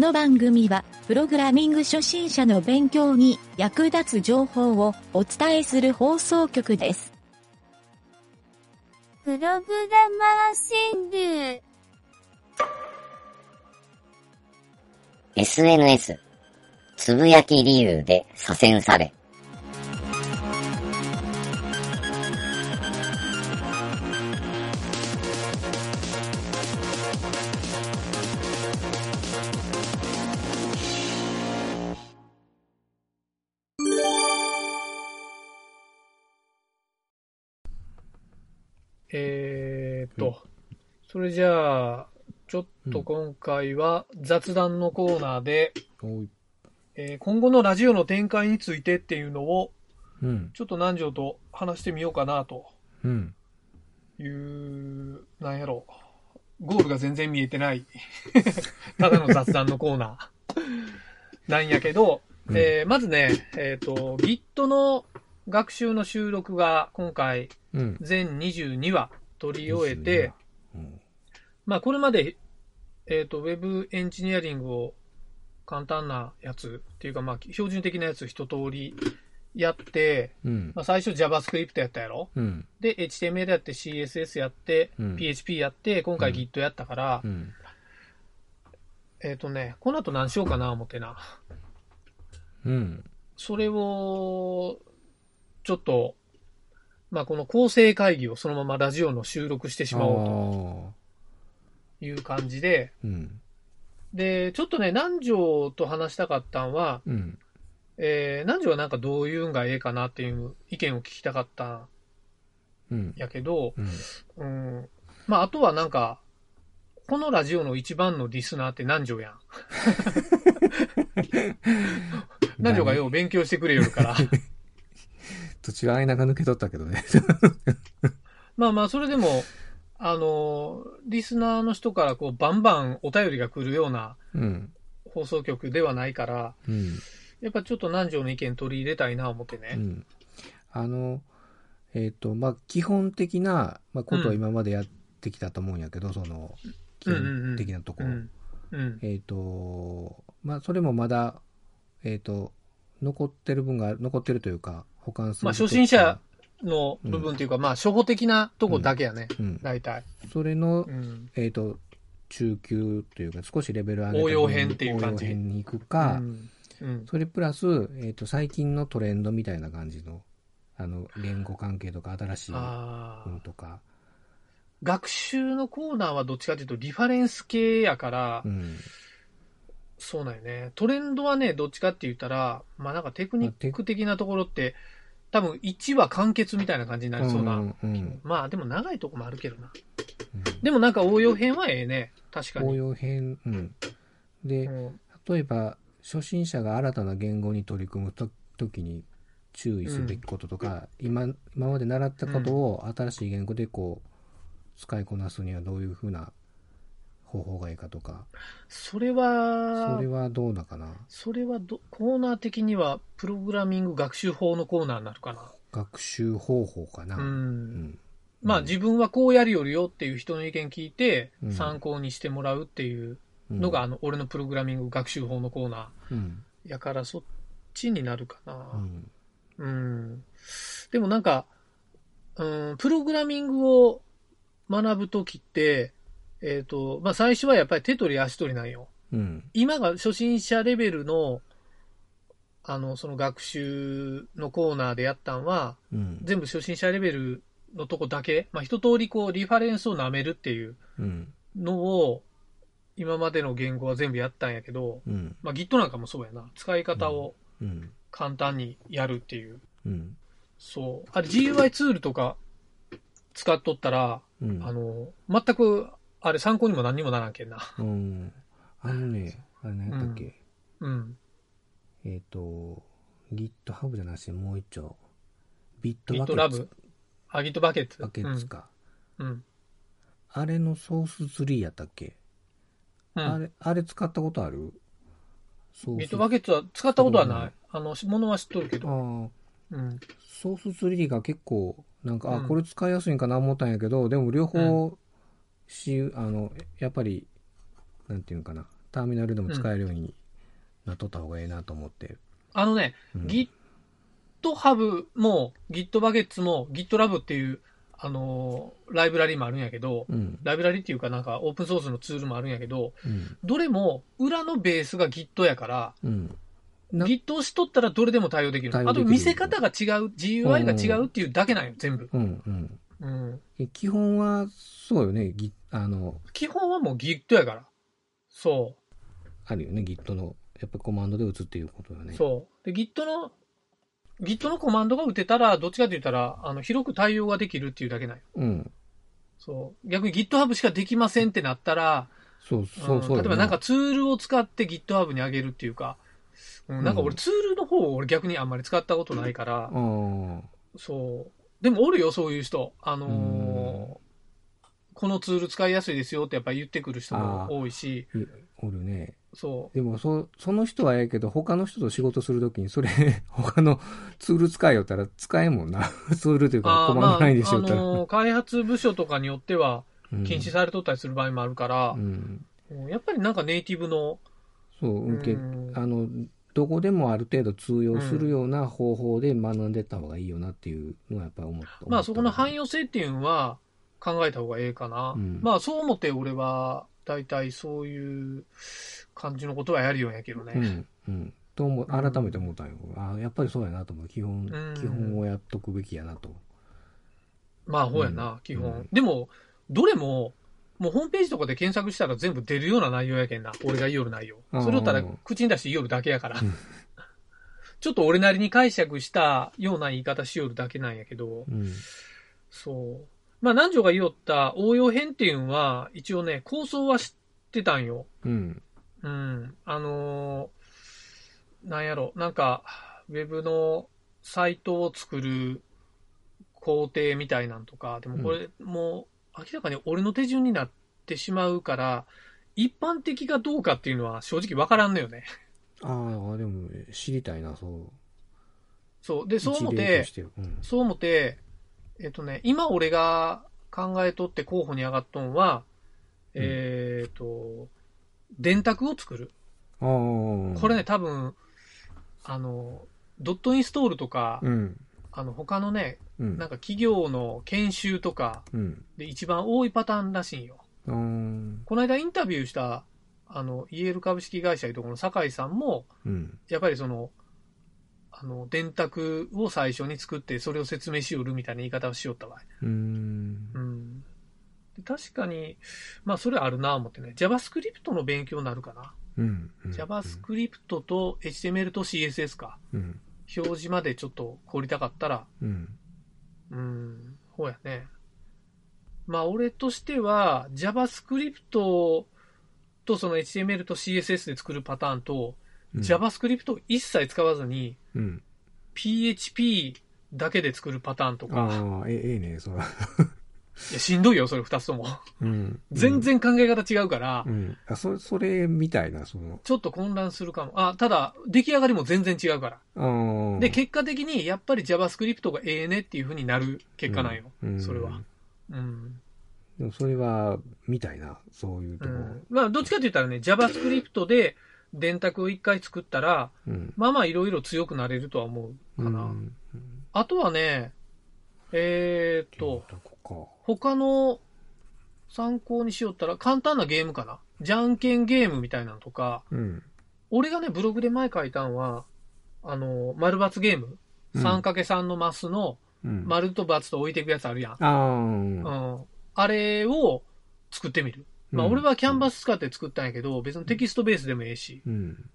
の番組は、プログラミング初心者の勉強に役立つ情報をお伝えする放送局です。プログラマー川柳。SNS。つぶやき理由で左遷され。それじゃあ、ちょっと今回は雑談のコーナーで、おい。えー今後のラジオの展開についてっていうのを、うん。ちょっと南條と話してみようかなとうん。いう、なんやろゴールが全然見えてない、ただの雑談のコーナーなんやけど、うんえーまずね、えっ、と、Git の学習の収録が今回うん。全22話取り終えて、うん。まあこれまで、えっ、と、ウェブエンジニアリングを簡単なやつっていうか、まあ標準的なやつ一通りやって、うん。まあ最初 JavaScript やったやろ？うん。で、HTML やって CSS やって、うん PHP やって、今回うん Git やったから、うん。えっ、とね、この後何しようかな思ってな。うん。それを、ちょっと、まあこの構成会議をそのままラジオの収録してしまおうおという感じで、う。うん。で、ちょっとね、南條と話したかったんは、うん。えー、南條はなんかどういうんがええかなっていう意見を聞きたかったんうん。やけど、うん。うん、まああとはなんか、このラジオの一番のリスナーって南條やん。南條がよう勉強してくれよるから。途中間が抜け取ったけどね。まあまあ、それでも、あの、リスナーの人からこう、バンバンお便りが来るようなうん。放送局ではないから、うん。やっぱちょっと南條の意見取り入れたいな思ってね。うん。あの、えっ、と、まあ、基本的な、まあ、ことを今までやってきたと思うんやけど、その、基本的なところ。うん。うん。えっ、と、まあ、それもまだ、えっ、と、残ってる分が、残ってるというか、保管する。まあ、初心者の部分っていうか、まあ、初歩的なとこだけやね。うん。大体。それのう、ん。えっ、と、中級というか、少しレベル上げた応用編っていう感じ応用編に行くか、うん。うん。それプラス、えっ、と、最近のトレンドみたいな感じの、あの、言語関係とか、新しいああ。文とか、学習のコーナーはどっちかというと、リファレンス系やから、うん。そうなんよね。トレンドはね、どっちかって言ったら、まあなんかテクニック的なところって、多分1話完結みたいな感じになりそうな。うんうんまあでも長いとこもあるけどな。うんでもなんか応用編はええね。確か応に。用編、うん。で、うん例えば、初心者が新たな言語に取り組むと時に注意すべきこととか、今、今まで習ったことを新しい言語でこう、使いこなすにはどういうふうな方法がいいかとか、それは、それはどうだかな？それはど、コーナー的には、プログラミング学習法のコーナーになるかな。学習方法かな。う。うんん。まあ自分はこうやるよりよっていう人の意見聞いてう、ん参考にしてもらうっていううんのが、あの、俺のプログラミング学習法のコーナうん。ーやから、そっちになるかな。うん。うん。でもなんか、うん、プログラミングを学ぶときって、えっ、と、まあ、最初はやっぱり手取り足取りなんよ。うん。今が初心者レベルの、あの、その学習のコーナーでやったんは、うん。全部初心者レベルのとこだけ、まあ、一通りこう、リファレンスを舐めるっていううん。のを、今までの言語は全部やったんやけど、うん。まあ、Git なんかもそうやな。使い方をうん。簡単にやるっていう。うん。そう。あれ GUI ツールとか使っとったら、うん。あの、全く、あれ参考にも何にもならんけんな。うん。あのね、あれ何やったっけ、うん。えっ、と、GitHub じゃなしにもう一丁。ビットバケ GitLab ツ。あ、Git バケツ。バケツか。うん。うん。あれのソースツリーやったっけ、うんあれ、あれ使ったことある？ソース Git バケツは使ったことはない。あの、ものは知っとるけど。あーうん。ソースツリーが結構、なんか、うんあ、これ使いやすいんかな思ったんやけど、でも両方、し、あの、やっぱり、なんていうのかな。ターミナルでも使えるようになっとった方がええなと思って。あのね、うん GitHub も GitBuckets も GitLab っていう、あのーライブラリもあるんやけど、うん。ライブラリっていうかなんかオープンソースのツールもあるんやけど、うん。どれも裏のベースが Git やから、うん。な Git をしとったらどれでも対応できる。対応できるあと見せ方が違う、GUI が違うっていうだけなんよ、全部。うん。うん。うん。え基本は、そうよね。ギあの、基本はもう Git やから。そあるよね。Git の、やっぱコマンドで打つっていうことよう。ね。そう。で、Git の、Git のコマンドが打てたら、どっちかと言ったら、あの、広く対応ができるっていうだけなんよ。うん。そう。逆に GitHub しかできませんってなったら、そう、そう、んそうよ例えばなんか、ツールを使って GitHub に上げるっていうか、うん、なんか俺ツールの方を俺逆にあんまり使ったことないから、ああ。そう。でもおるよ、そういう人。あのーこのツール使いやすいですよってやっぱり言ってくる人も多いし、いおるね。そでも、そ、その人はええけど、他の人と仕事するときに、それ、他のツール使いよったら使えんもんな。ツールというう。か、コマンドラインでしよったら。あのー開発部署とかによってはうん禁止されとったりする場合もあるからう、ん。うんやっぱりなんかネイティブの、そう、受け、うんあの、どこでもある程度通用するような方法で学んでった方がいいよなっていうのはやっぱり思った。まあそこの汎用用性っていうのは考えた方がええかな。うんまあそう思って俺は大体そういう感じのことはやるようやけどね。うん、うん。と思う、改めて思ったんよ。あやっぱりそうやなと思う。基本、うん基本をやっとくべきやなと。まあほうやな、うん基本。うんでも、どれも、もうホームページとかで検索したら全部出るような内容やけんな。俺が言いよる内容。それをたら口に出して言いよるだけやからうん。ちょっと俺なりに解釈したような言い方しよるだけなんやけど、うん。そう。まあ南條が言いよった応用編っていうのは、一応ね、構想は知ってたんよ。うん。うん。あのーなんやろ、なんか、ウェブのサイトを作る工程みたいなんとか、でもこれ、もう明らかに俺の手順になってしまうから、一般的かどうかっていうのは正直わからんのよね。ああ、でも知りたいな、そう。そう。で、そう思ってうん。そう思って、えっとね、今俺が考えとって候補に上がっとんは、うんえっと、電卓を作る。ああ。これね、、多分、あの、ドットインストールとか、うん。あの、他のね、うん。なんか企業の研修とかうん。で一番多いパターンらしいんよ。あーこの間インタビューした、あの、イエール株式会社いうところの酒井さんも、うん。やっぱりその、あの、電卓を最初に作って、それを説明しよるみたいな言い方をしよったわい。うーんう。ん。で確かに、まあ、それあるな思ってね。JavaScript の勉強になるかな。うん。うん JavaScript と HTML と CSS か。うん。表示までちょっと凝りたかったら、うん。うん、ほうやね。まあ、俺としては、JavaScript とその HTML と CSS で作るパターンと、うん JavaScript を一切使わずに、うん。PHP だけで作るパターンとか、ああ、えええね、そら。いや、しんどいよ、それ二つとも。うん。全然考え方違うから、うん。あ、そ、それみたいな、その。ちょっと混乱するかも。あ、ただ、出来上がりも全然違うから。で、結果的に、やっぱり JavaScript がええねっていう風になる結果なんよ。うんそれは。うん。でもそれは、みたいな、そういうとこ。うん、まあ、どっちかって言ったらね、JavaScript で電卓を一回作ったら、うん。まあまあいろいろ強くなれるとは思うかな。うん。あとはね、えーっと、他の参考にしよったら簡単なゲームかな？じゃんけんゲームみたいなのとか、か。うん。俺がね、ブログで前書いたんは、あの、丸×ゲーム。うん 3×3 のマスのうん。丸と×と置いていくやつあるやん。ああ。うん。あれを作ってみる。まあ俺はキャンバス使って作ったんやけど、別にテキストベースでもええし。うん。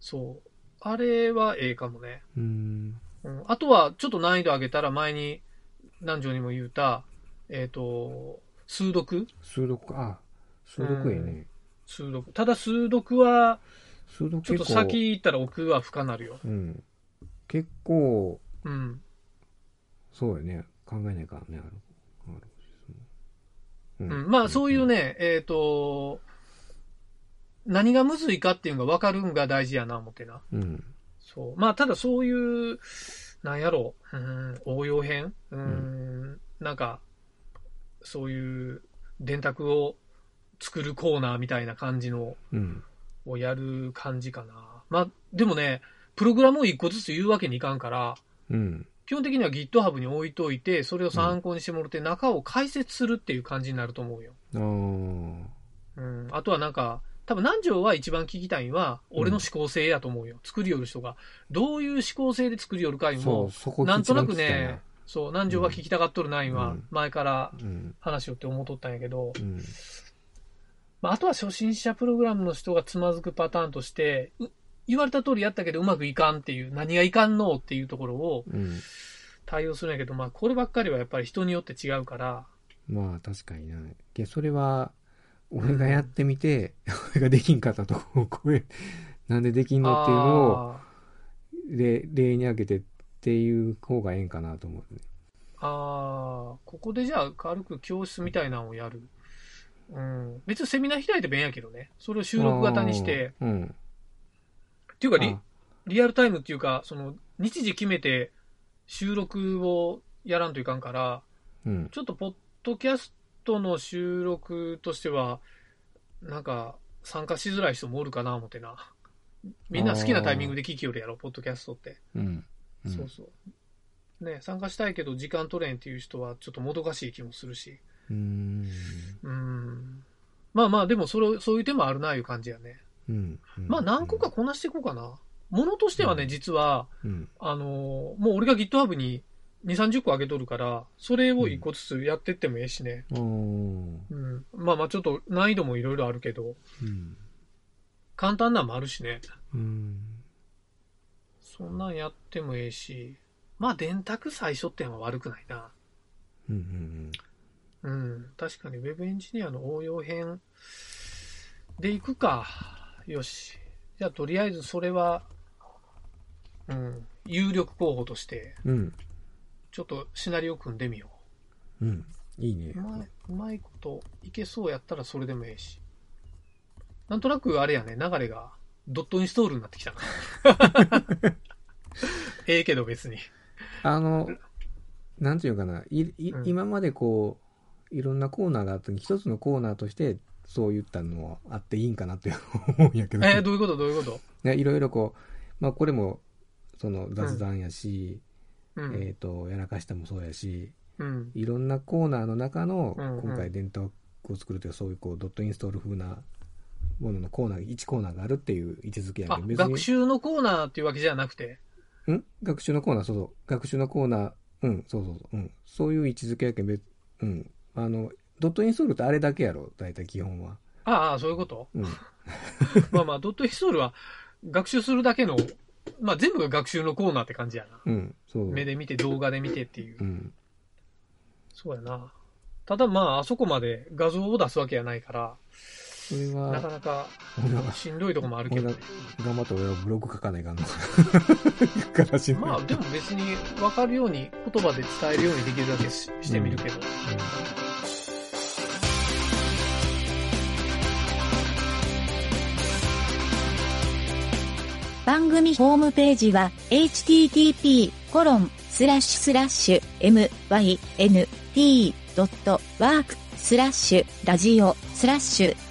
そう。あれはええかもね。うん。うん。あとは、ちょっと難易度上げたら前に、南條にも言うた、えっ、と、数読？数読か。あ、数読ええね。数読。ただ数読は、数読ちょっと。先行ったら奥は深なるよ。うん。結構、うん。そうやね。考えないからね。あるあるうん、まあそういう。ね、えっ、と、何がむずいかっていうのが分かるんが大事やな、思ってな。うん。そう。まあただそういう、なんやろう、うん、応用編？うん、なんか、そういう電卓を作るコーナーみたいな感じのうん。をやる感じかな。まあ、でもね、プログラムを一個ずつ言うわけにいかんから、うん。基本的には GitHub に置いといて、それを参考にしてもらって、中を解説するっていう感じになると思うよ。あーうん。あとはなんか、多分南條は一番聞きたいのは、俺の思考性やと思うよ。作りよる人が。どういう思考性で作りよるかいも、そこなんとなくね、そう、南條は聞きたがっとるナインはうん、前からうん。話しよって思っとったんやけど、うん。まあ、あとは初心者プログラムの人がつまずくパターンとして、う言われた通りやったけどうまくいかんっていう、何がいかんのっていうところをうん。対応するんやけど、まあ、こればっかりはやっぱり人によって違うから、まあ確かにな。いや、それは、俺がやってみて、俺ができんかったとこを、これ、なんでできんのっていうのを、例に挙げてっていう方がええんかなと思うね。ーあー、ここでじゃあ軽く教室みたいなのをやる。うん。別にセミナー開いてもええんやけどね。それを収録型にして。うん。っていうかリあ、リアルタイムっていうか、その、日時決めて収録をやらんといかんから、うん。ちょっとポッドキャストの収録としては、なんか、参加しづらい人もおるかな思ってな。みんな好きなタイミングで聞きよるやろ、ポッドキャストって。うん。うんそうそう。ね、参加したいけど時間取れんっていう人はちょっともどかしい気もするし。うーん。うん。まあまあ、でもそれ、そういう手もあるな、いう感じやね。うん。まあ何個かこなしていこうかな。ものとしてはね、うん実は、うん。あのーもう俺が GitHub に2、30個上げとるから、それを1個ずつやってってもええしね。うん。まあまあちょっと難易度もいろいろあるけど、うん。簡単なんもあるしね。うん。そんなんやってもええし、まあ電卓最初ってのは悪くないな。うん。うん。うん。確かに Web エンジニアの応用編でいくか。よし。じゃあとりあえずそれは、うん。有力候補として、うん。ちょっとシナリオ組んでみようん。いいねう。う。まい、うまいこといけそうやったらそれでもええし。なんとなくあれやね、流れがドットインストールになってきたな。ええけど別に。あの、なんていうかな、いいうん今までこう、いろんなコーナーがあったのに、一つのコーナーとして、そういったのはあっていいんかなって思うんやけど、えー、どういうこと？どういうこと？ねいろいろこう、まあこれも、その雑談やし、うん。えっ、と、やらかしたもそうやし、うん。いろんなコーナーの中の、今回電卓を作るというそういうこう、ドットインストール風なもののコーナー、1コーナーがあるっていう位置づけやあけど、、別学に、習のコーナーっていうわけじゃなくて？ん？学習のコーナー、そうそう。学習のコーナー、うん、そうそうそう。うん。そういう位置づけやけん、別、うん。あの、ドットインストールってあれだけやろ、大体基本は。ああ、そういうこと？うん。まあまあ、ドットインストールは学習するだけの、まあ全部が学習のコーナーって感じやな。うん、そう。目で見て動画で見てっていうう。ん。そうやな。ただまあ、あそこまで画像を出すわけやないから、それなかは、なか俺は、しんどいとこもあるけどね。頑張って俺はブログ書かないかんの。からしんどいまあでも別に分かるように言葉で伝えるようにできるだけししてみるけど。番組ホームページは http:// mynt.work スラッシュラジオスラッシュ